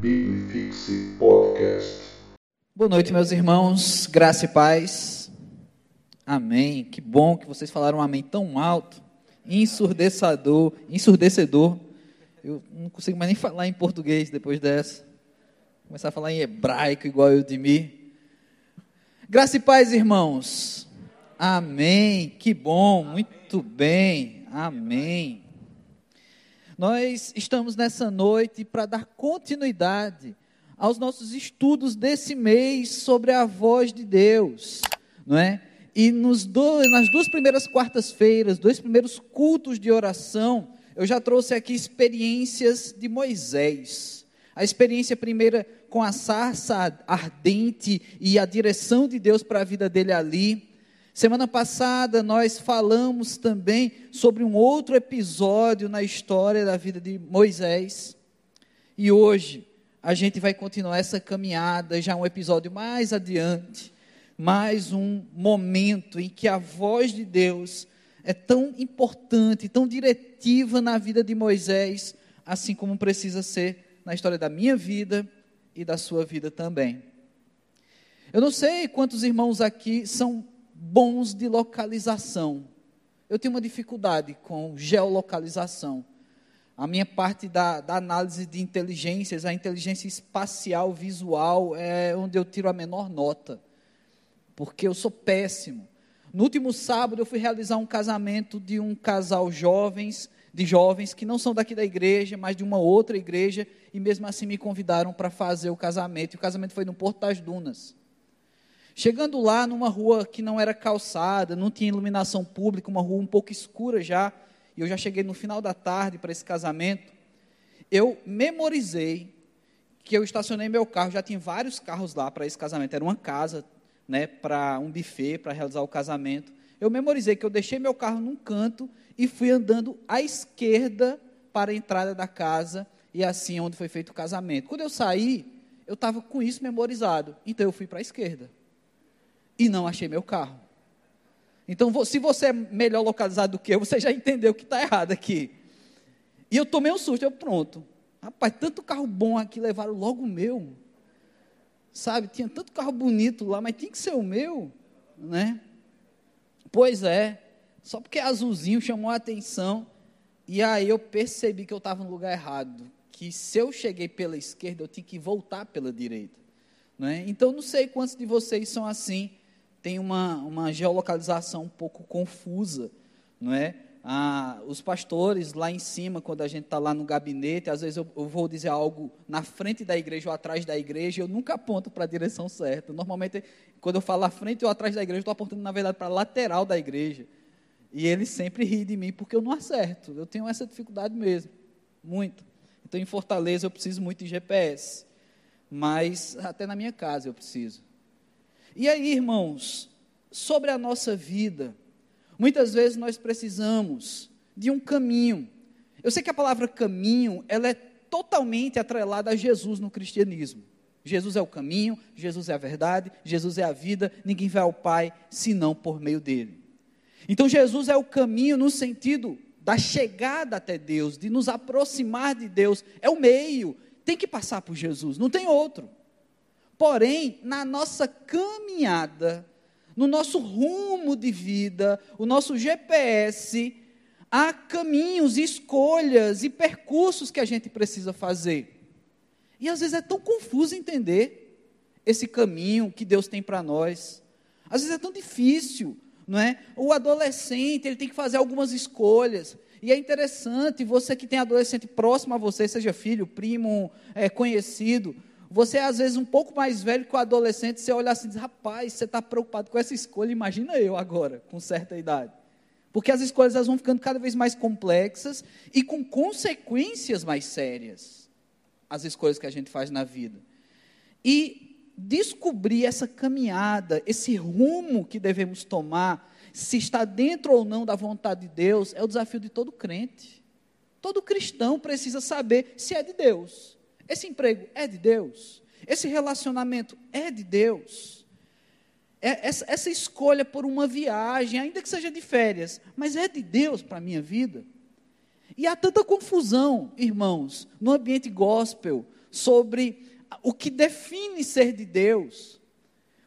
Bibifixe Podcast. Boa noite, meus irmãos, graça e paz. Amém. Que bom que vocês falaram um amém tão alto, ensurdecedor, ensurdecedor. Eu não consigo mais nem falar em português depois dessa. Começar a falar em hebraico igual eu de mim. Graça e paz, irmãos. Amém. Que bom, muito bem. Amém. Nós estamos nessa noite para dar continuidade aos nossos estudos desse mês sobre a voz de Deus, não é? E nos dois, nas duas primeiras quartas-feiras, dois primeiros cultos de oração, eu já trouxe aqui experiências de Moisés. A experiência primeira com a sarça ardente e a direção de Deus para a vida dele ali. Semana passada nós falamos também sobre um outro episódio na história da vida de Moisés. E hoje a gente vai continuar essa caminhada, já um episódio mais adiante, mais um momento em que a voz de Deus é tão importante, tão diretiva na vida de Moisés, assim como precisa ser na história da minha vida e da sua vida também. Eu não sei quantos irmãos aqui são bons de localização. Eu tenho uma dificuldade com geolocalização. A minha parte da, da, análise de inteligências, a inteligência espacial, visual, é onde eu tiro a menor nota. Porque eu sou péssimo. No último sábado eu fui realizar um casamento de um casal jovens, de jovens que não são daqui da igreja, mas de uma outra igreja, e mesmo assim me convidaram para fazer o casamento. E o casamento foi no Porto das Dunas. Chegando lá, numa rua que não era calçada, não tinha iluminação pública, uma rua um pouco escura já, e eu já cheguei no final da tarde para esse casamento, eu memorizei que eu estacionei meu carro, já tinha vários carros lá para esse casamento, era uma casa, né, para um buffet, para realizar o casamento. Eu memorizei que eu deixei meu carro num canto e fui andando à esquerda para a entrada da casa, e assim é onde foi feito o casamento. Quando eu saí, eu estava com isso memorizado, então eu fui para a esquerda e não achei meu carro. Então, se você é melhor localizado do que eu, você já entendeu que está errado aqui. E eu tomei um susto, eu pronto. Rapaz, tanto carro bom aqui, levaram logo o meu. Sabe, tinha tanto carro bonito lá, mas tinha que ser o meu, né? Pois é, só porque azulzinho chamou a atenção. E aí eu percebi que eu estava no lugar errado. Que se eu cheguei pela esquerda, eu tinha que voltar pela direita. Né? Então, não sei quantos de vocês são assim tem uma, uma geolocalização um pouco confusa, não é? Ah, os pastores lá em cima, quando a gente está lá no gabinete, às vezes eu, eu, vou dizer algo na frente da igreja ou atrás da igreja, eu nunca aponto para a direção certa. Normalmente, quando eu falo à frente ou atrás da igreja, eu estou apontando, na verdade, para a lateral da igreja. E ele sempre ri de mim, porque eu não acerto. Eu tenho essa dificuldade mesmo, muito. Então, em Fortaleza, eu preciso muito de GPS. Mas, até na minha casa, eu preciso. E aí, irmãos, sobre a nossa vida, muitas vezes nós precisamos de um caminho. Eu sei que a palavra caminho, ela é totalmente atrelada a Jesus no cristianismo. Jesus é o caminho, Jesus é a verdade, Jesus é a vida, ninguém vai ao Pai senão por meio dele. Então Jesus é o caminho no sentido da chegada até Deus, de nos aproximar de Deus, é o meio, tem que passar por Jesus, não tem outro. Porém, na nossa caminhada, no nosso rumo de vida, o nosso GPS, há caminhos, escolhas e percursos que a gente precisa fazer. E às vezes é tão confuso entender esse caminho que Deus tem para nós. Às vezes é tão difícil, não é? O adolescente, ele tem que fazer algumas escolhas. E é interessante, você que tem adolescente próximo a você, seja filho, primo, é, conhecido, você é às vezes um pouco mais velho que o adolescente, você olha assim e diz, rapaz, você está preocupado com essa escolha, imagina eu agora, com certa idade. Porque as escolhas elas vão ficando cada vez mais complexas e com consequências mais sérias. As escolhas que a gente faz na vida. E descobrir essa caminhada, esse rumo que devemos tomar, se está dentro ou não da vontade de Deus, é o desafio de todo crente. Todo cristão precisa saber se é de Deus. Esse emprego é de Deus. Esse relacionamento é de Deus. É, essa, essa, escolha por uma viagem, ainda que seja de férias, mas é de Deus para a minha vida. E há tanta confusão, irmãos, no ambiente gospel, sobre o que define ser de Deus.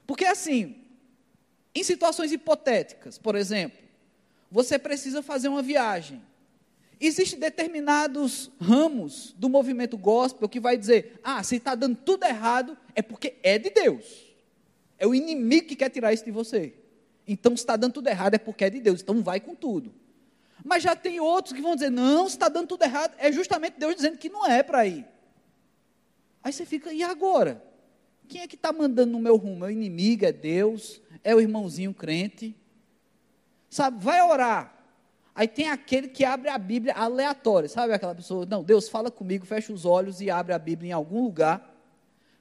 Porque assim, em situações hipotéticas, por exemplo, você precisa fazer uma viagem. Existem determinados ramos do movimento gospel que vai dizer: ah, se está dando tudo errado, é porque é de Deus. É o inimigo que quer tirar isso de você. Então, se está dando tudo errado, é porque é de Deus. Então, vai com tudo. Mas já tem outros que vão dizer: não, se está dando tudo errado, é justamente Deus dizendo que não é para ir. Aí você fica, e agora? Quem é que está mandando no meu rumo? É o inimigo, é Deus, é o irmãozinho crente. Sabe, vai orar. Aí tem aquele que abre a Bíblia aleatória, sabe aquela pessoa, não, Deus fala comigo, fecha os olhos e abre a Bíblia em algum lugar,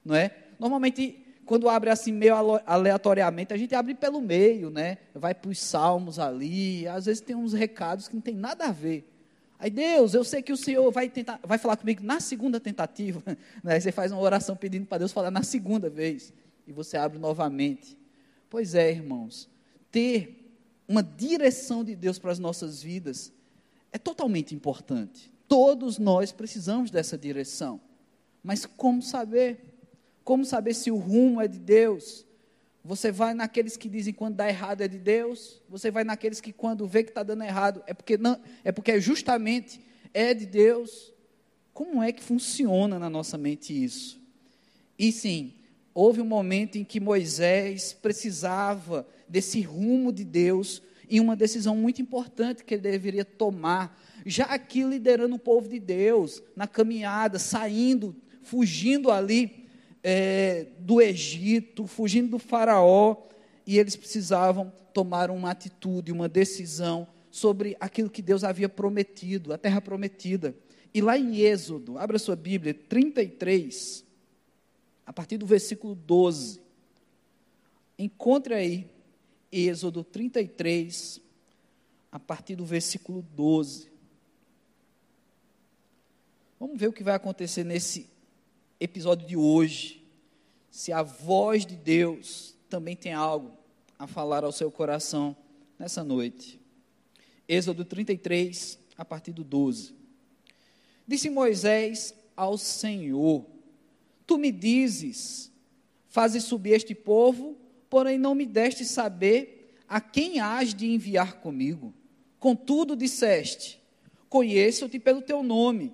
não é? Normalmente, quando abre assim meio aleatoriamente, a gente abre pelo meio, né? Vai para os salmos ali, às vezes tem uns recados que não tem nada a ver. Aí, Deus, eu sei que o Senhor vai tentar, vai falar comigo na segunda tentativa, né? Você faz uma oração pedindo para Deus falar na segunda vez, e você abre novamente. Pois é, irmãos, ter uma direção de Deus para as nossas vidas é totalmente importante. Todos nós precisamos dessa direção. Mas como saber? Como saber se o rumo é de Deus? Você vai naqueles que dizem quando dá errado é de Deus? Você vai naqueles que quando vê que está dando errado é porque não, é porque justamente é de Deus? Como é que funciona na nossa mente isso? E sim, houve um momento em que Moisés precisava desse rumo de Deus em uma decisão muito importante que ele deveria tomar, já aqui liderando o povo de Deus, na caminhada, saindo, fugindo ali é, do Egito, fugindo do Faraó, e eles precisavam tomar uma atitude, uma decisão sobre aquilo que Deus havia prometido, a terra prometida. E lá em Êxodo, abra sua Bíblia, 33, a partir do versículo 12. Encontre aí Êxodo 33, a partir do versículo 12. Vamos ver o que vai acontecer nesse episódio de hoje. Se a voz de Deus também tem algo a falar ao seu coração nessa noite. Êxodo 33, a partir do 12. Disse Moisés ao Senhor: Tu me dizes, fazes subir este povo, porém não me deste saber a quem hás de enviar comigo. Contudo, disseste: Conheço-te pelo teu nome,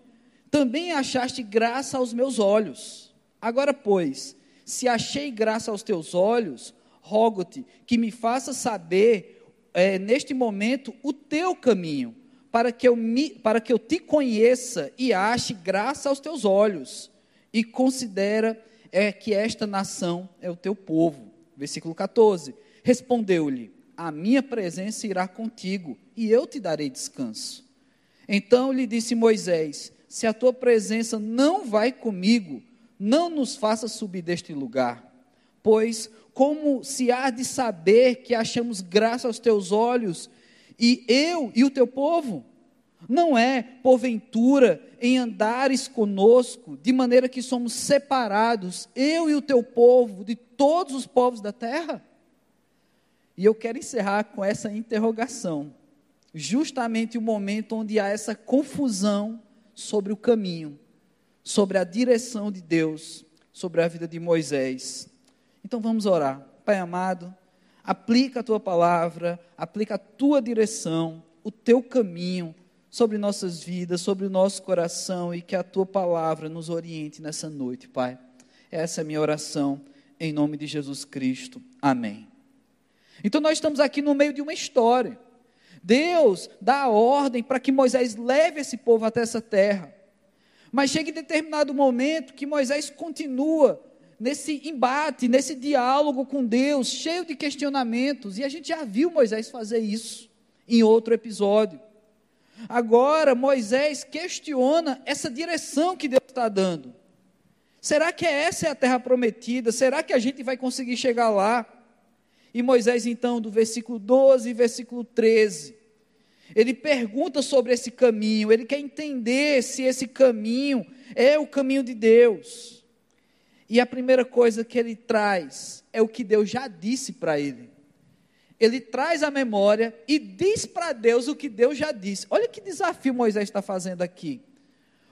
também achaste graça aos meus olhos. Agora, pois, se achei graça aos teus olhos, rogo-te que me faça saber é, neste momento o teu caminho, para que, eu me, para que eu te conheça e ache graça aos teus olhos e considera é, que esta nação é o teu povo. Versículo 14: Respondeu-lhe: A minha presença irá contigo, e eu te darei descanso. Então lhe disse Moisés: Se a tua presença não vai comigo, não nos faça subir deste lugar. Pois, como se há de saber que achamos graça aos teus olhos, e eu e o teu povo? Não é, porventura, em andares conosco, de maneira que somos separados, eu e o teu povo, de todos os povos da terra? E eu quero encerrar com essa interrogação, justamente o momento onde há essa confusão sobre o caminho, sobre a direção de Deus, sobre a vida de Moisés. Então vamos orar. Pai amado, aplica a tua palavra, aplica a tua direção, o teu caminho sobre nossas vidas, sobre o nosso coração e que a tua palavra nos oriente nessa noite, Pai. Essa é a minha oração, em nome de Jesus Cristo. Amém. Então nós estamos aqui no meio de uma história. Deus dá a ordem para que Moisés leve esse povo até essa terra. Mas chega em determinado momento que Moisés continua nesse embate, nesse diálogo com Deus, cheio de questionamentos, e a gente já viu Moisés fazer isso em outro episódio. Agora Moisés questiona essa direção que Deus está dando. Será que essa é a terra prometida? Será que a gente vai conseguir chegar lá? E Moisés, então, do versículo 12 e versículo 13, ele pergunta sobre esse caminho, ele quer entender se esse caminho é o caminho de Deus. E a primeira coisa que ele traz é o que Deus já disse para ele ele traz a memória e diz para Deus o que Deus já disse. Olha que desafio Moisés está fazendo aqui.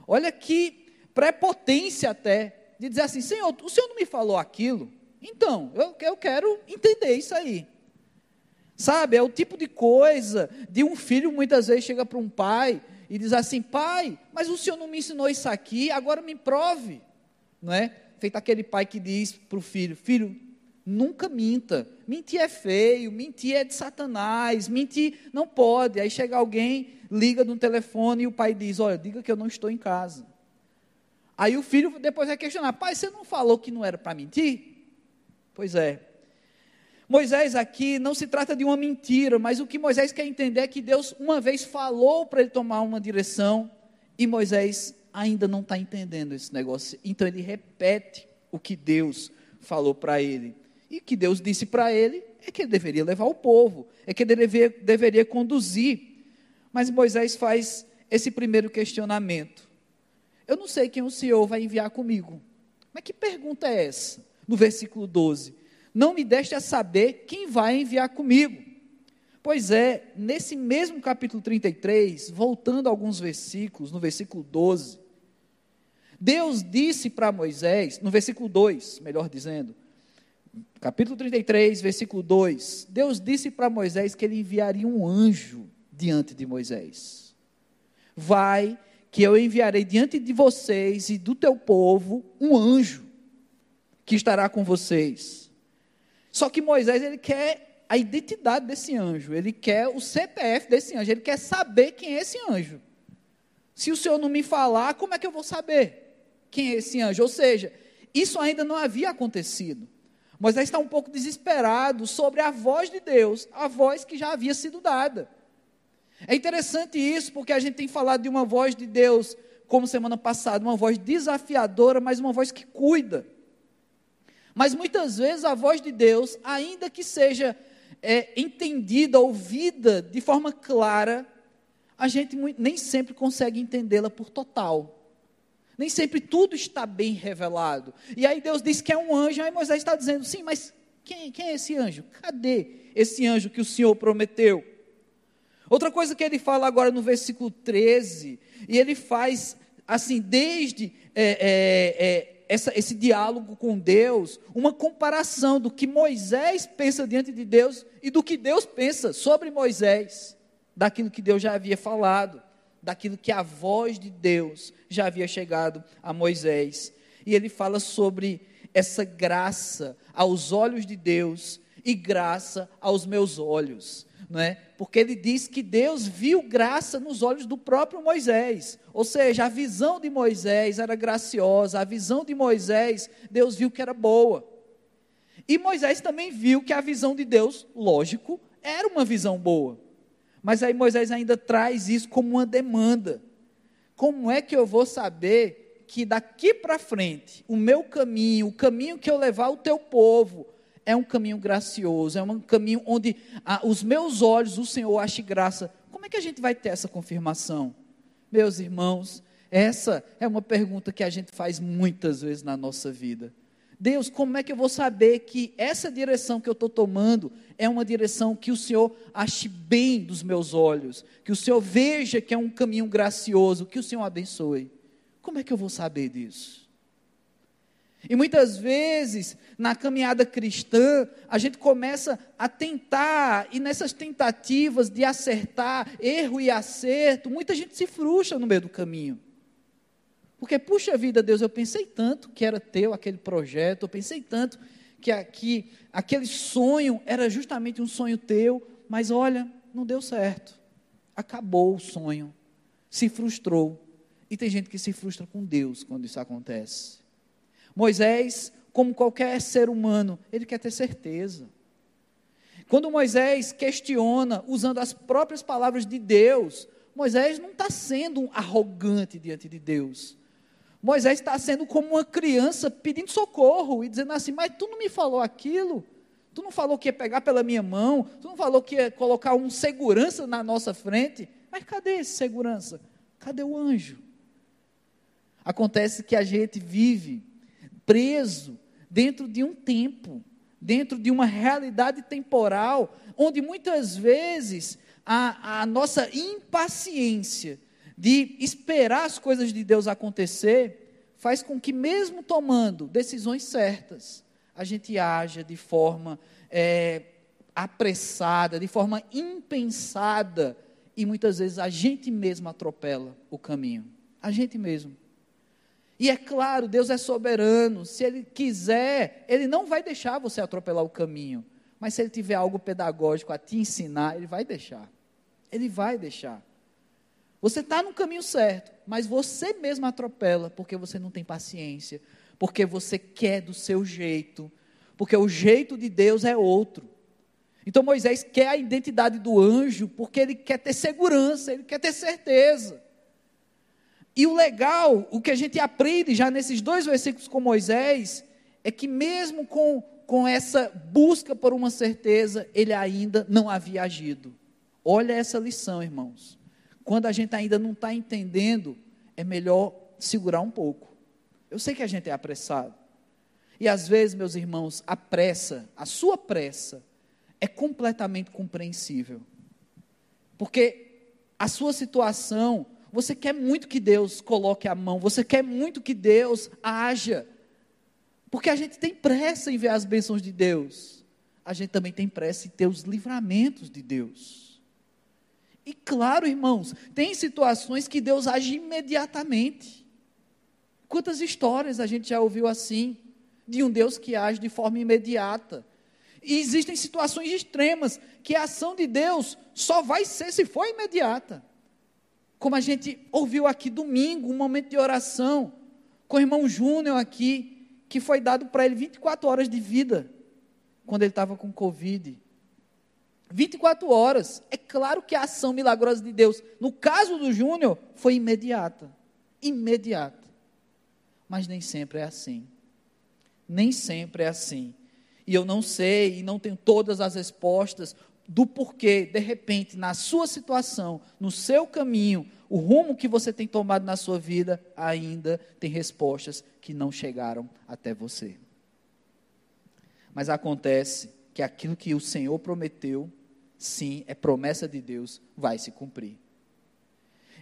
Olha que prepotência até, de dizer assim: Senhor, o Senhor não me falou aquilo? Então, eu, eu quero entender isso aí. Sabe, é o tipo de coisa de um filho muitas vezes chega para um pai e diz assim: Pai, mas o senhor não me ensinou isso aqui, agora me prove. Não é? Feito aquele pai que diz para o filho: Filho, nunca minta. Mentir é feio, mentir é de Satanás, mentir não pode. Aí chega alguém, liga no telefone e o pai diz: Olha, diga que eu não estou em casa. Aí o filho depois vai questionar: Pai, você não falou que não era para mentir? Pois é, Moisés aqui não se trata de uma mentira, mas o que Moisés quer entender é que Deus uma vez falou para ele tomar uma direção e Moisés ainda não está entendendo esse negócio. Então ele repete o que Deus falou para ele. E que Deus disse para ele é que ele deveria levar o povo, é que ele deveria, deveria conduzir. Mas Moisés faz esse primeiro questionamento. Eu não sei quem o Senhor vai enviar comigo. Mas que pergunta é essa? No versículo 12 não me deste a saber quem vai enviar comigo. Pois é, nesse mesmo capítulo 33, voltando a alguns versículos, no versículo 12, Deus disse para Moisés, no versículo 2, melhor dizendo, capítulo 33, versículo 2, Deus disse para Moisés que ele enviaria um anjo diante de Moisés. Vai, que eu enviarei diante de vocês e do teu povo um anjo que estará com vocês só que Moisés ele quer a identidade desse anjo, ele quer o CPF desse anjo, ele quer saber quem é esse anjo. Se o Senhor não me falar, como é que eu vou saber quem é esse anjo? Ou seja, isso ainda não havia acontecido. Moisés está um pouco desesperado sobre a voz de Deus, a voz que já havia sido dada. É interessante isso, porque a gente tem falado de uma voz de Deus, como semana passada, uma voz desafiadora, mas uma voz que cuida. Mas muitas vezes a voz de Deus, ainda que seja é, entendida, ouvida de forma clara, a gente nem sempre consegue entendê-la por total. Nem sempre tudo está bem revelado. E aí Deus diz que é um anjo, aí Moisés está dizendo, sim, mas quem, quem é esse anjo? Cadê esse anjo que o Senhor prometeu? Outra coisa que ele fala agora no versículo 13, e ele faz assim, desde é, é, é essa, esse diálogo com Deus, uma comparação do que Moisés pensa diante de Deus e do que Deus pensa sobre Moisés, daquilo que Deus já havia falado, daquilo que a voz de Deus já havia chegado a Moisés. E ele fala sobre essa graça aos olhos de Deus e graça aos meus olhos não é? Porque ele diz que Deus viu graça nos olhos do próprio Moisés. Ou seja, a visão de Moisés era graciosa, a visão de Moisés, Deus viu que era boa. E Moisés também viu que a visão de Deus, lógico, era uma visão boa. Mas aí Moisés ainda traz isso como uma demanda. Como é que eu vou saber que daqui para frente, o meu caminho, o caminho que eu levar o teu povo, é um caminho gracioso, é um caminho onde ah, os meus olhos, o Senhor, ache graça. Como é que a gente vai ter essa confirmação? Meus irmãos, essa é uma pergunta que a gente faz muitas vezes na nossa vida. Deus, como é que eu vou saber que essa direção que eu estou tomando é uma direção que o Senhor ache bem dos meus olhos, que o Senhor veja que é um caminho gracioso, que o Senhor abençoe? Como é que eu vou saber disso? E muitas vezes, na caminhada cristã, a gente começa a tentar, e nessas tentativas de acertar, erro e acerto, muita gente se frustra no meio do caminho. Porque, puxa vida, Deus, eu pensei tanto que era teu aquele projeto, eu pensei tanto que, aqui, aquele sonho era justamente um sonho teu, mas olha, não deu certo. Acabou o sonho, se frustrou. E tem gente que se frustra com Deus quando isso acontece. Moisés, como qualquer ser humano, ele quer ter certeza. Quando Moisés questiona, usando as próprias palavras de Deus, Moisés não está sendo arrogante diante de Deus. Moisés está sendo como uma criança pedindo socorro e dizendo assim: Mas tu não me falou aquilo? Tu não falou que ia pegar pela minha mão? Tu não falou que ia colocar um segurança na nossa frente? Mas cadê esse segurança? Cadê o anjo? Acontece que a gente vive preso dentro de um tempo, dentro de uma realidade temporal, onde muitas vezes a, a nossa impaciência de esperar as coisas de Deus acontecer faz com que, mesmo tomando decisões certas, a gente haja de forma é, apressada, de forma impensada, e muitas vezes a gente mesmo atropela o caminho. A gente mesmo. E é claro, Deus é soberano. Se Ele quiser, Ele não vai deixar você atropelar o caminho. Mas se Ele tiver algo pedagógico a te ensinar, Ele vai deixar. Ele vai deixar. Você está no caminho certo, mas você mesmo atropela porque você não tem paciência, porque você quer do seu jeito, porque o jeito de Deus é outro. Então Moisés quer a identidade do anjo porque ele quer ter segurança, ele quer ter certeza. E o legal, o que a gente aprende já nesses dois versículos com Moisés, é que mesmo com, com essa busca por uma certeza, ele ainda não havia agido. Olha essa lição, irmãos. Quando a gente ainda não está entendendo, é melhor segurar um pouco. Eu sei que a gente é apressado. E às vezes, meus irmãos, a pressa, a sua pressa, é completamente compreensível. Porque a sua situação você quer muito que Deus coloque a mão, você quer muito que Deus haja. Porque a gente tem pressa em ver as bênçãos de Deus. A gente também tem pressa em ter os livramentos de Deus. E claro, irmãos, tem situações que Deus age imediatamente. Quantas histórias a gente já ouviu assim, de um Deus que age de forma imediata. E existem situações extremas que a ação de Deus só vai ser se for imediata como a gente ouviu aqui domingo, um momento de oração com o irmão Júnior aqui, que foi dado para ele 24 horas de vida quando ele estava com Covid. 24 horas. É claro que a ação milagrosa de Deus, no caso do Júnior, foi imediata. Imediata. Mas nem sempre é assim. Nem sempre é assim. E eu não sei e não tenho todas as respostas do porquê, de repente, na sua situação, no seu caminho, o rumo que você tem tomado na sua vida ainda tem respostas que não chegaram até você. Mas acontece que aquilo que o Senhor prometeu, sim, é promessa de Deus, vai se cumprir.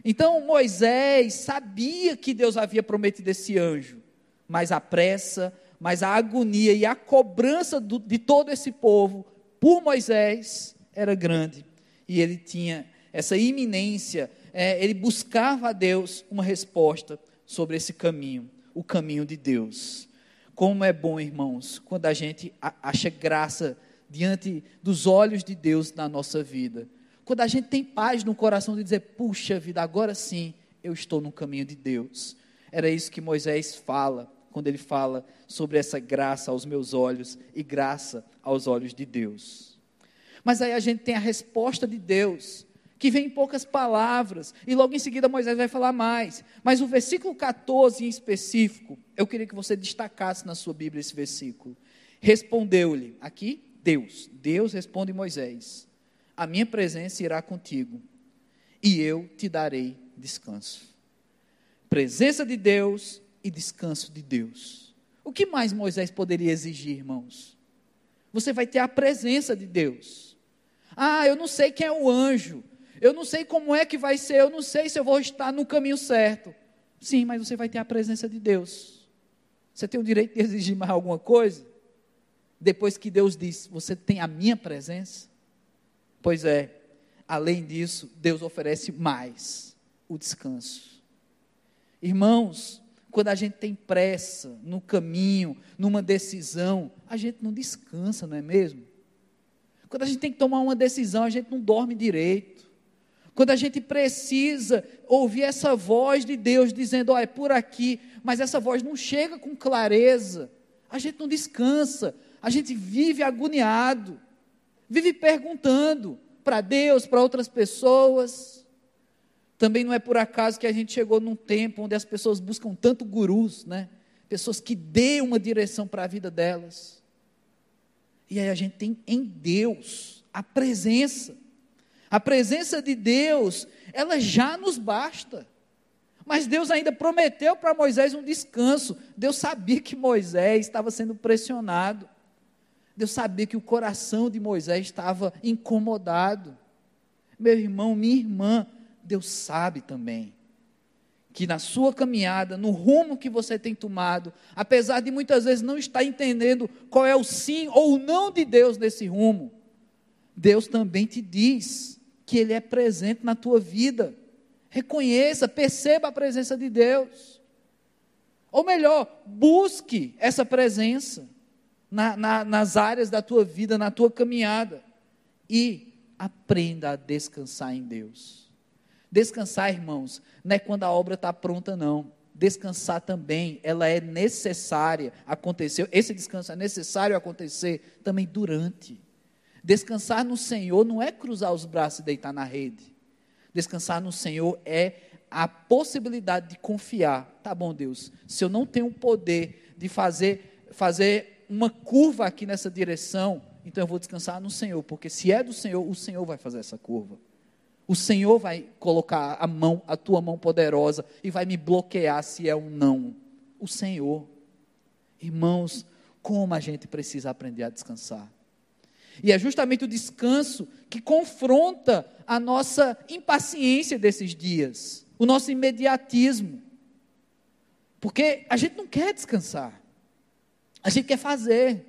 Então Moisés sabia que Deus havia prometido esse anjo, mas a pressa, mas a agonia e a cobrança do, de todo esse povo por Moisés era grande. E ele tinha essa iminência é, ele buscava a Deus uma resposta sobre esse caminho, o caminho de Deus. Como é bom, irmãos, quando a gente acha graça diante dos olhos de Deus na nossa vida. Quando a gente tem paz no coração de dizer, puxa vida, agora sim eu estou no caminho de Deus. Era isso que Moisés fala, quando ele fala sobre essa graça aos meus olhos e graça aos olhos de Deus. Mas aí a gente tem a resposta de Deus que vem em poucas palavras, e logo em seguida Moisés vai falar mais. Mas o versículo 14 em específico, eu queria que você destacasse na sua Bíblia esse versículo. Respondeu-lhe, aqui, Deus. Deus responde Moisés: A minha presença irá contigo, e eu te darei descanso. Presença de Deus e descanso de Deus. O que mais Moisés poderia exigir, irmãos? Você vai ter a presença de Deus. Ah, eu não sei quem é o anjo, eu não sei como é que vai ser, eu não sei se eu vou estar no caminho certo. Sim, mas você vai ter a presença de Deus. Você tem o direito de exigir mais alguma coisa? Depois que Deus diz, você tem a minha presença? Pois é, além disso, Deus oferece mais: o descanso. Irmãos, quando a gente tem pressa no caminho, numa decisão, a gente não descansa, não é mesmo? Quando a gente tem que tomar uma decisão, a gente não dorme direito. Quando a gente precisa ouvir essa voz de Deus dizendo, ó, oh, é por aqui, mas essa voz não chega com clareza, a gente não descansa, a gente vive agoniado, vive perguntando para Deus, para outras pessoas. Também não é por acaso que a gente chegou num tempo onde as pessoas buscam tanto gurus, né? Pessoas que dêem uma direção para a vida delas. E aí a gente tem em Deus a presença a presença de Deus, ela já nos basta. Mas Deus ainda prometeu para Moisés um descanso. Deus sabia que Moisés estava sendo pressionado. Deus sabia que o coração de Moisés estava incomodado. Meu irmão, minha irmã, Deus sabe também que na sua caminhada, no rumo que você tem tomado, apesar de muitas vezes não estar entendendo qual é o sim ou não de Deus nesse rumo, Deus também te diz que Ele é presente na tua vida. Reconheça, perceba a presença de Deus. Ou melhor, busque essa presença na, na, nas áreas da tua vida, na tua caminhada. E aprenda a descansar em Deus. Descansar, irmãos, não é quando a obra está pronta, não. Descansar também, ela é necessária acontecer. Esse descanso é necessário acontecer também durante. Descansar no Senhor não é cruzar os braços e deitar na rede. Descansar no Senhor é a possibilidade de confiar. Tá bom, Deus, se eu não tenho o poder de fazer, fazer uma curva aqui nessa direção, então eu vou descansar no Senhor, porque se é do Senhor, o Senhor vai fazer essa curva. O Senhor vai colocar a mão, a tua mão poderosa, e vai me bloquear se é um não. O Senhor. Irmãos, como a gente precisa aprender a descansar. E é justamente o descanso que confronta a nossa impaciência desses dias, o nosso imediatismo. Porque a gente não quer descansar, a gente quer fazer,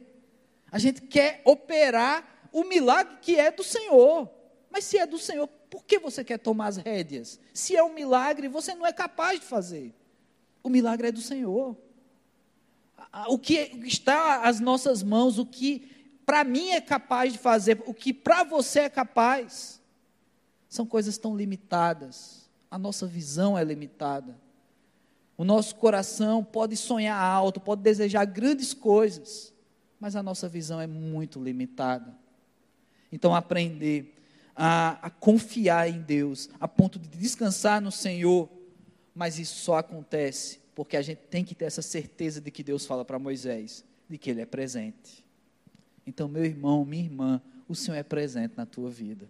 a gente quer operar o milagre que é do Senhor. Mas se é do Senhor, por que você quer tomar as rédeas? Se é um milagre, você não é capaz de fazer. O milagre é do Senhor. O que está às nossas mãos, o que para mim é capaz de fazer, o que para você é capaz, são coisas tão limitadas. A nossa visão é limitada. O nosso coração pode sonhar alto, pode desejar grandes coisas, mas a nossa visão é muito limitada. Então, aprender a, a confiar em Deus, a ponto de descansar no Senhor, mas isso só acontece porque a gente tem que ter essa certeza de que Deus fala para Moisés, de que Ele é presente. Então, meu irmão, minha irmã, o Senhor é presente na tua vida.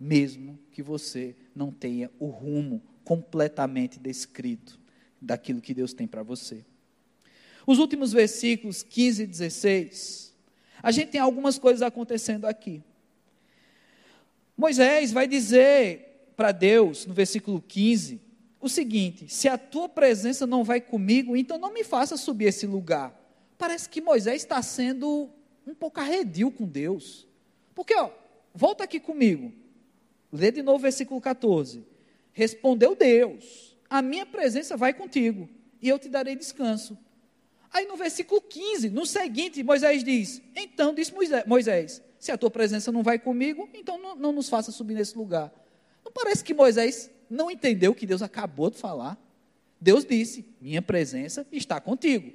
Mesmo que você não tenha o rumo completamente descrito daquilo que Deus tem para você. Os últimos versículos 15 e 16, a gente tem algumas coisas acontecendo aqui. Moisés vai dizer para Deus, no versículo 15, o seguinte: se a tua presença não vai comigo, então não me faça subir esse lugar. Parece que Moisés está sendo um pouco arredio com Deus. Porque, ó, volta aqui comigo. Lê de novo o versículo 14. Respondeu Deus: A minha presença vai contigo, e eu te darei descanso. Aí no versículo 15, no seguinte, Moisés diz: Então disse Moisés: se a tua presença não vai comigo, então não, não nos faça subir nesse lugar. Não parece que Moisés não entendeu o que Deus acabou de falar? Deus disse: Minha presença está contigo.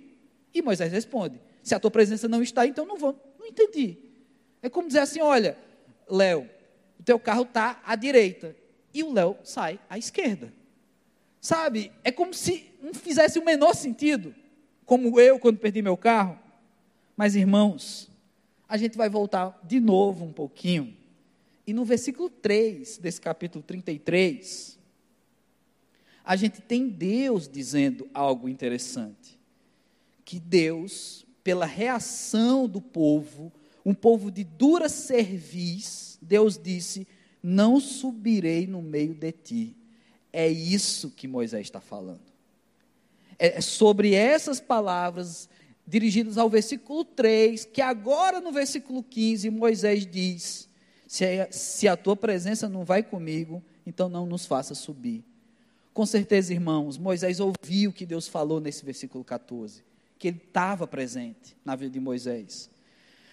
E Moisés responde: Se a tua presença não está, então não vou. Não entendi. É como dizer assim: Olha, Léo, o teu carro está à direita e o Léo sai à esquerda. Sabe? É como se não fizesse o menor sentido, como eu quando perdi meu carro. Mas irmãos, a gente vai voltar de novo um pouquinho. E no versículo 3 desse capítulo 33, a gente tem Deus dizendo algo interessante. Que Deus, pela reação do povo, um povo de dura cerviz, Deus disse: Não subirei no meio de ti. É isso que Moisés está falando. É sobre essas palavras dirigidos ao versículo 3, que agora no versículo 15 Moisés diz: se se a tua presença não vai comigo, então não nos faça subir. Com certeza, irmãos, Moisés ouviu o que Deus falou nesse versículo 14, que ele estava presente na vida de Moisés.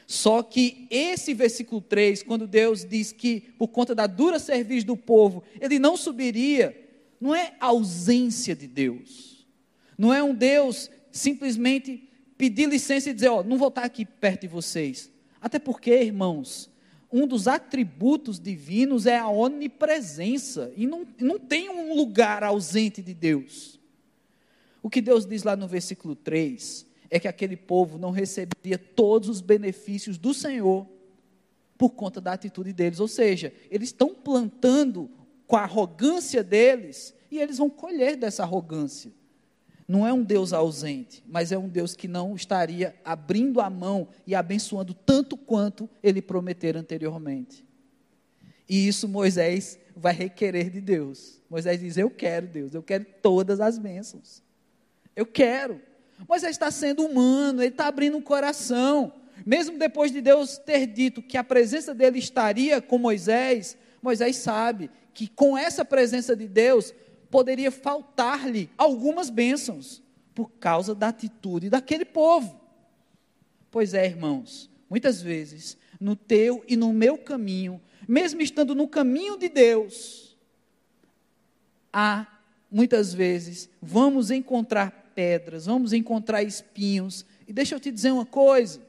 Só que esse versículo 3, quando Deus diz que por conta da dura serviço do povo, ele não subiria, não é ausência de Deus. Não é um Deus simplesmente pedir licença e dizer: Ó, não vou estar aqui perto de vocês. Até porque, irmãos, um dos atributos divinos é a onipresença. E não, não tem um lugar ausente de Deus. O que Deus diz lá no versículo 3 é que aquele povo não receberia todos os benefícios do Senhor por conta da atitude deles. Ou seja, eles estão plantando com a arrogância deles e eles vão colher dessa arrogância não é um Deus ausente, mas é um Deus que não estaria abrindo a mão e abençoando tanto quanto ele prometera anteriormente. E isso Moisés vai requerer de Deus. Moisés diz: Eu quero, Deus, eu quero todas as bênçãos. Eu quero. Moisés está sendo humano, ele está abrindo o um coração. Mesmo depois de Deus ter dito que a presença dele estaria com Moisés, Moisés sabe que com essa presença de Deus poderia faltar-lhe algumas bênçãos por causa da atitude daquele povo. Pois é, irmãos, muitas vezes no teu e no meu caminho, mesmo estando no caminho de Deus, há muitas vezes vamos encontrar pedras, vamos encontrar espinhos. E deixa eu te dizer uma coisa: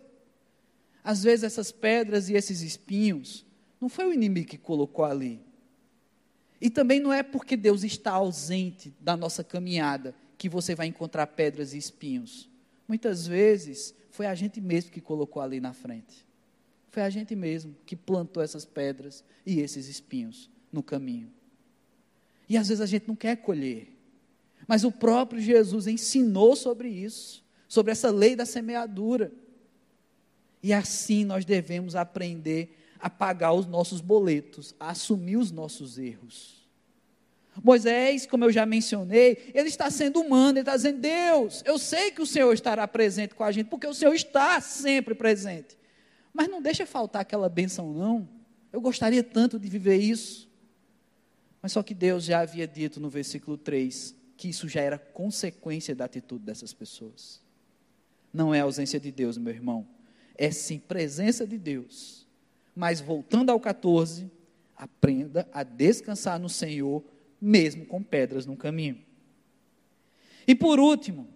às vezes essas pedras e esses espinhos não foi o inimigo que colocou ali. E também não é porque Deus está ausente da nossa caminhada que você vai encontrar pedras e espinhos. Muitas vezes foi a gente mesmo que colocou ali na frente. Foi a gente mesmo que plantou essas pedras e esses espinhos no caminho. E às vezes a gente não quer colher. Mas o próprio Jesus ensinou sobre isso, sobre essa lei da semeadura. E assim nós devemos aprender a pagar os nossos boletos, a assumir os nossos erros. Moisés, como eu já mencionei, ele está sendo humano, ele está dizendo: Deus, eu sei que o Senhor estará presente com a gente, porque o Senhor está sempre presente. Mas não deixa faltar aquela bênção, não. Eu gostaria tanto de viver isso. Mas só que Deus já havia dito no versículo 3 que isso já era consequência da atitude dessas pessoas. Não é ausência de Deus, meu irmão. É sim presença de Deus mas voltando ao 14, aprenda a descansar no Senhor, mesmo com pedras no caminho. E por último,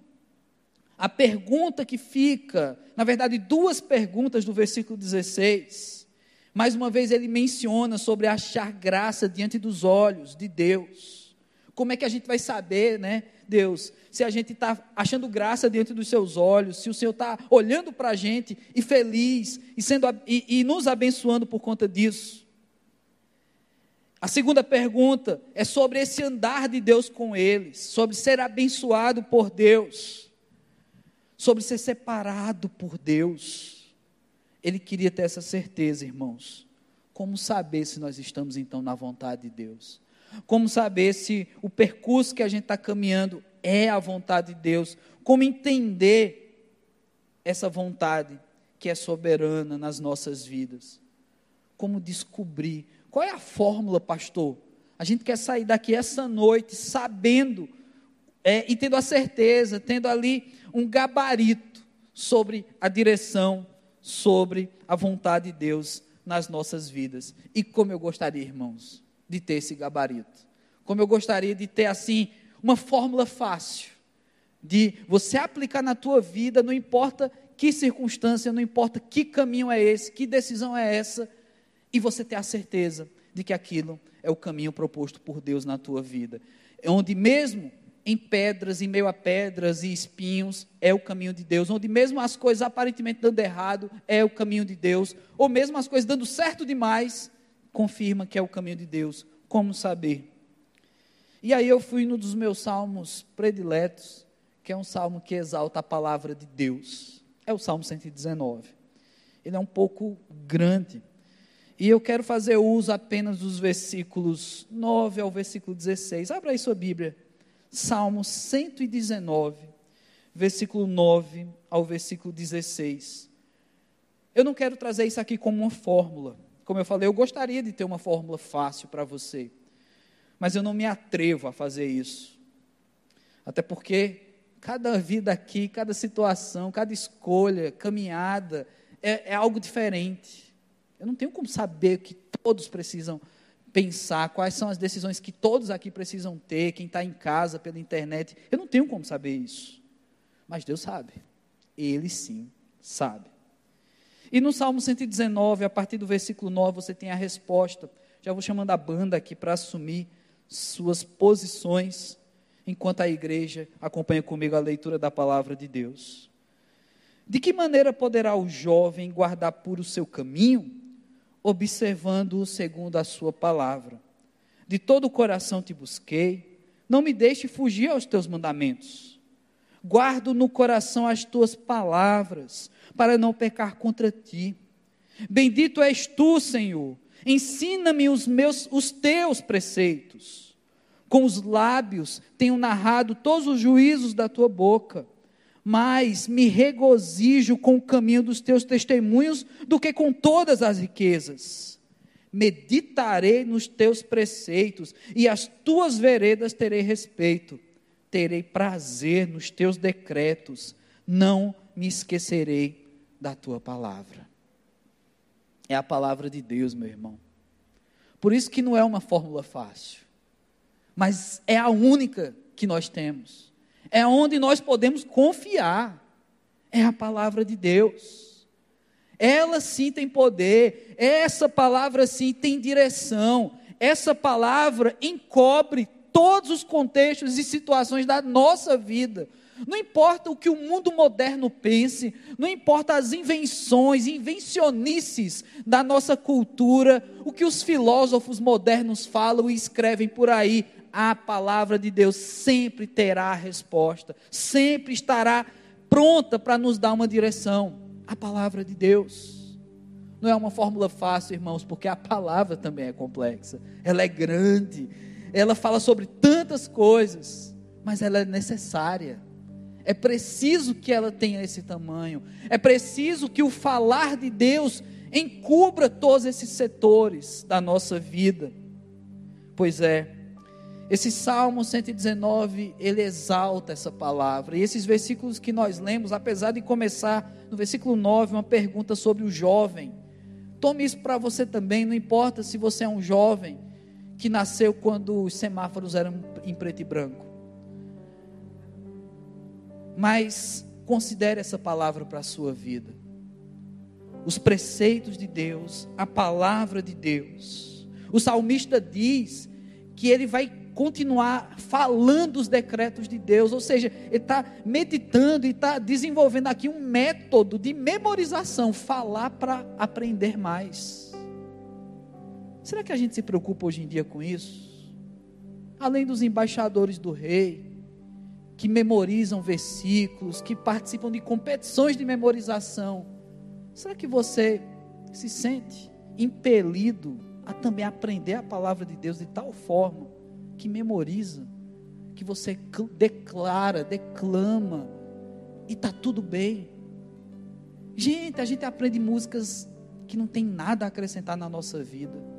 a pergunta que fica, na verdade, duas perguntas do versículo 16. Mais uma vez ele menciona sobre achar graça diante dos olhos de Deus. Como é que a gente vai saber, né, Deus, se a gente está achando graça diante dos seus olhos, se o Senhor está olhando para a gente e feliz e, sendo, e, e nos abençoando por conta disso. A segunda pergunta é sobre esse andar de Deus com eles, sobre ser abençoado por Deus, sobre ser separado por Deus. Ele queria ter essa certeza, irmãos. Como saber se nós estamos então na vontade de Deus? Como saber se o percurso que a gente está caminhando é a vontade de Deus? Como entender essa vontade que é soberana nas nossas vidas? Como descobrir? Qual é a fórmula, pastor? A gente quer sair daqui essa noite sabendo é, e tendo a certeza, tendo ali um gabarito sobre a direção, sobre a vontade de Deus nas nossas vidas. E como eu gostaria, irmãos, de ter esse gabarito. Como eu gostaria de ter assim uma fórmula fácil de você aplicar na tua vida, não importa que circunstância, não importa que caminho é esse, que decisão é essa, e você ter a certeza de que aquilo é o caminho proposto por Deus na tua vida. Onde mesmo em pedras, em meio a pedras e espinhos, é o caminho de Deus. Onde mesmo as coisas aparentemente dando errado, é o caminho de Deus. Ou mesmo as coisas dando certo demais, confirma que é o caminho de Deus. Como saber? E aí eu fui no dos meus salmos prediletos, que é um salmo que exalta a palavra de Deus. É o Salmo 119. Ele é um pouco grande. E eu quero fazer uso apenas dos versículos 9 ao versículo 16. Abra aí sua Bíblia. Salmo 119, versículo 9 ao versículo 16. Eu não quero trazer isso aqui como uma fórmula. Como eu falei, eu gostaria de ter uma fórmula fácil para você, mas eu não me atrevo a fazer isso. Até porque cada vida aqui, cada situação, cada escolha, caminhada, é, é algo diferente. Eu não tenho como saber que todos precisam pensar, quais são as decisões que todos aqui precisam ter, quem está em casa, pela internet. Eu não tenho como saber isso. Mas Deus sabe. Ele sim sabe. E no Salmo 119, a partir do versículo 9, você tem a resposta. Já vou chamando a banda aqui para assumir suas posições, enquanto a igreja acompanha comigo a leitura da palavra de Deus. De que maneira poderá o jovem guardar puro o seu caminho, observando-o segundo a sua palavra? De todo o coração te busquei, não me deixe fugir aos teus mandamentos. Guardo no coração as tuas palavras, para não pecar contra ti. Bendito és tu, Senhor, Ensina-me os meus os teus preceitos. Com os lábios tenho narrado todos os juízos da tua boca. Mas me regozijo com o caminho dos teus testemunhos do que com todas as riquezas. Meditarei nos teus preceitos e as tuas veredas terei respeito. Terei prazer nos teus decretos. Não me esquecerei da tua palavra. É a palavra de Deus, meu irmão. Por isso que não é uma fórmula fácil, mas é a única que nós temos. É onde nós podemos confiar. É a palavra de Deus. Ela sim tem poder, essa palavra sim tem direção. Essa palavra encobre todos os contextos e situações da nossa vida. Não importa o que o mundo moderno pense, não importa as invenções, invencionices da nossa cultura, o que os filósofos modernos falam e escrevem por aí, a palavra de Deus sempre terá a resposta, sempre estará pronta para nos dar uma direção. A palavra de Deus. Não é uma fórmula fácil, irmãos, porque a palavra também é complexa, ela é grande, ela fala sobre tantas coisas, mas ela é necessária. É preciso que ela tenha esse tamanho. É preciso que o falar de Deus encubra todos esses setores da nossa vida. Pois é, esse Salmo 119, ele exalta essa palavra. E esses versículos que nós lemos, apesar de começar no versículo 9, uma pergunta sobre o jovem. Tome isso para você também, não importa se você é um jovem que nasceu quando os semáforos eram em preto e branco. Mas considere essa palavra para a sua vida. Os preceitos de Deus, a palavra de Deus. O salmista diz que ele vai continuar falando os decretos de Deus, ou seja, ele está meditando e está desenvolvendo aqui um método de memorização, falar para aprender mais. Será que a gente se preocupa hoje em dia com isso? Além dos embaixadores do rei, que memorizam versículos, que participam de competições de memorização. Será que você se sente impelido a também aprender a palavra de Deus de tal forma que memoriza, que você declara, declama e está tudo bem? Gente, a gente aprende músicas que não tem nada a acrescentar na nossa vida.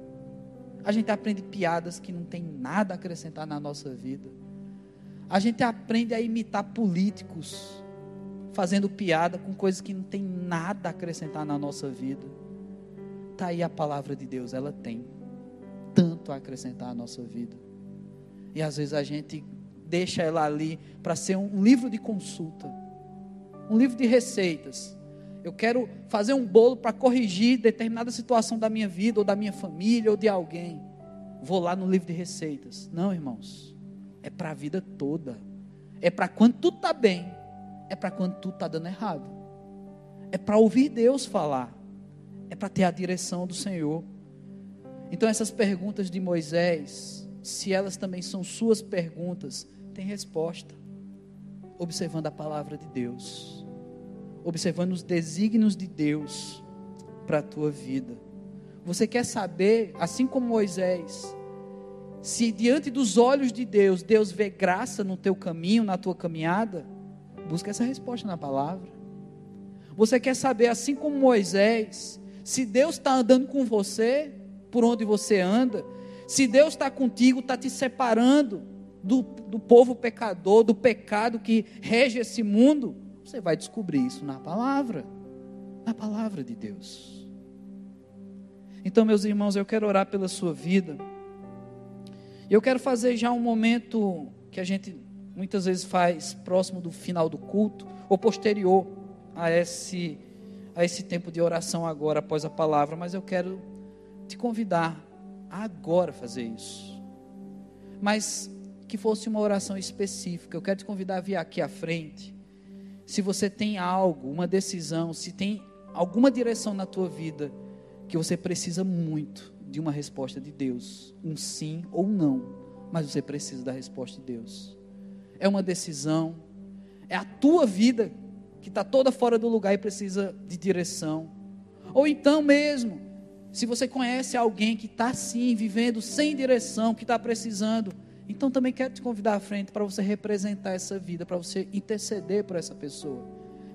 A gente aprende piadas que não tem nada a acrescentar na nossa vida. A gente aprende a imitar políticos, fazendo piada com coisas que não tem nada a acrescentar na nossa vida. Está aí a palavra de Deus, ela tem tanto a acrescentar à nossa vida. E às vezes a gente deixa ela ali para ser um livro de consulta, um livro de receitas. Eu quero fazer um bolo para corrigir determinada situação da minha vida, ou da minha família, ou de alguém. Vou lá no livro de receitas. Não, irmãos é para a vida toda. É para quando tudo está bem, é para quando tudo está dando errado. É para ouvir Deus falar, é para ter a direção do Senhor. Então, essas perguntas de Moisés, se elas também são suas perguntas, tem resposta. Observando a palavra de Deus, observando os desígnios de Deus para a tua vida. Você quer saber, assim como Moisés, se diante dos olhos de Deus, Deus vê graça no teu caminho, na tua caminhada, busca essa resposta na palavra. Você quer saber, assim como Moisés, se Deus está andando com você, por onde você anda, se Deus está contigo, está te separando do, do povo pecador, do pecado que rege esse mundo, você vai descobrir isso na palavra, na palavra de Deus. Então, meus irmãos, eu quero orar pela sua vida. E eu quero fazer já um momento que a gente muitas vezes faz próximo do final do culto, ou posterior a esse, a esse tempo de oração agora, após a palavra, mas eu quero te convidar a agora fazer isso. Mas que fosse uma oração específica. Eu quero te convidar a vir aqui à frente. Se você tem algo, uma decisão, se tem alguma direção na tua vida que você precisa muito, de uma resposta de Deus, um sim ou não, mas você precisa da resposta de Deus. É uma decisão, é a tua vida que está toda fora do lugar e precisa de direção. Ou então mesmo, Se você conhece alguém que está assim, vivendo sem direção, que está precisando, então também quero te convidar à frente para você representar essa vida, para você interceder por essa pessoa.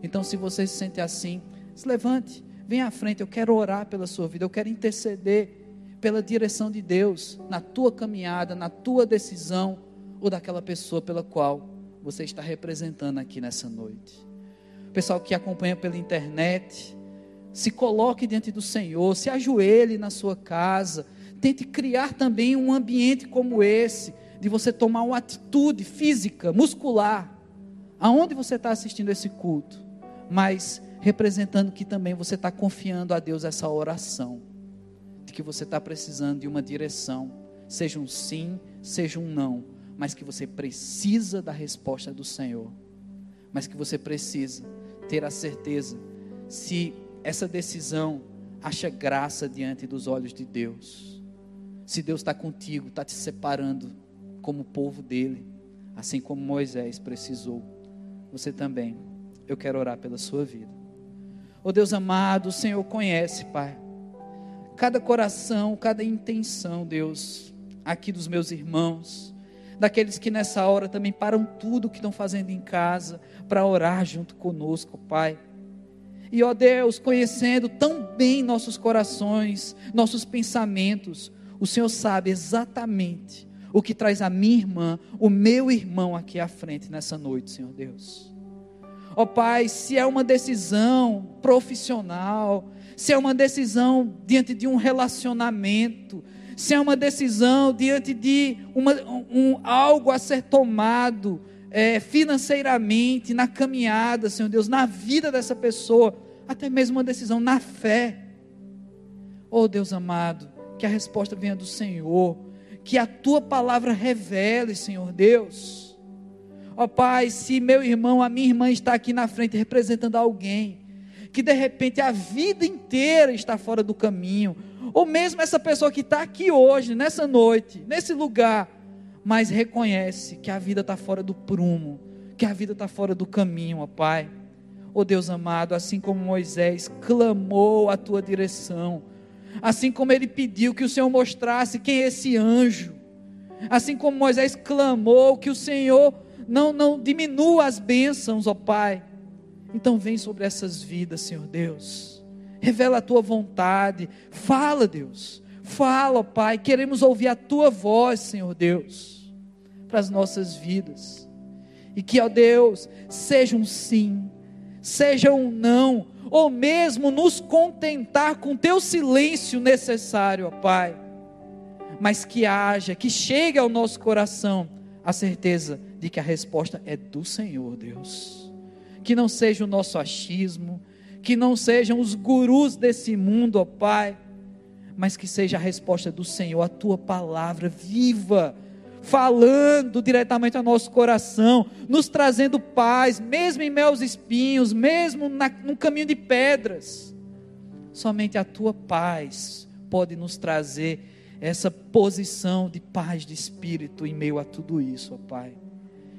Então, se você se sente assim, se levante, venha à frente. Eu quero orar pela sua vida, eu quero interceder pela direção de Deus na tua caminhada, na tua decisão ou daquela pessoa pela qual você está representando aqui nessa noite. Pessoal que acompanha pela internet, se coloque diante do Senhor, se ajoelhe na sua casa, tente criar também um ambiente como esse, de você tomar uma atitude física, muscular, aonde você está assistindo esse culto, mas representando que também você está confiando a Deus essa oração, de que você está precisando de uma direção, seja um sim, seja um não, mas que você precisa da resposta do Senhor, mas que você precisa ter a certeza se essa decisão acha graça diante dos olhos de Deus. Se Deus está contigo, está te separando como povo dele, assim como Moisés precisou, você também. Eu quero orar pela sua vida. Oh Deus amado, o Senhor conhece, Pai, cada coração, cada intenção, Deus, aqui dos meus irmãos, daqueles que nessa hora também param tudo o que estão fazendo em casa para orar junto conosco, Pai. E ó Deus, conhecendo tão bem nossos corações, nossos pensamentos, o Senhor sabe exatamente o que traz a minha irmã, o meu irmão aqui à frente nessa noite, Senhor Deus. Ó Pai, se é uma decisão profissional, se é uma decisão diante de um relacionamento, se é uma decisão diante de uma, um, algo a ser tomado, é, financeiramente, na caminhada, Senhor Deus, na vida dessa pessoa, até mesmo uma decisão na fé. Oh Deus amado, que a resposta venha do Senhor, que a tua palavra revele, Senhor Deus. Ó oh, Pai, se meu irmão, a minha irmã está aqui na frente representando alguém, que de repente a vida inteira está fora do caminho, ou mesmo essa pessoa que está aqui hoje, nessa noite, nesse lugar, mas reconhece que a vida está fora do prumo, que a vida está fora do caminho, ó Pai. Ó Deus amado, assim como Moisés clamou a tua direção, assim como ele pediu que o Senhor mostrasse quem é esse anjo, assim como Moisés clamou que o Senhor não, não diminua as bênçãos, ó Pai. Então vem sobre essas vidas, Senhor Deus. Revela a tua vontade. Fala, Deus. Fala, ó Pai. Queremos ouvir a tua voz, Senhor Deus para as nossas vidas. E que, ó Deus, seja um sim, seja um não, ou mesmo nos contentar com teu silêncio necessário, ó Pai. Mas que haja, que chegue ao nosso coração a certeza de que a resposta é do Senhor, Deus. Que não seja o nosso achismo, que não sejam os gurus desse mundo, ó Pai, mas que seja a resposta do Senhor, a tua palavra viva falando diretamente ao nosso coração, nos trazendo paz, mesmo em meus espinhos, mesmo na, no caminho de pedras. Somente a tua paz pode nos trazer essa posição de paz de espírito em meio a tudo isso, ó Pai.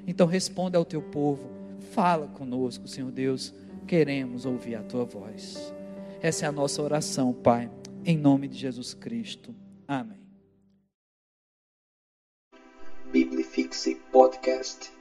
Então responda ao teu povo, fala conosco, Senhor Deus, queremos ouvir a tua voz. Essa é a nossa oração, Pai, em nome de Jesus Cristo. Amém. Biblifixe Podcast.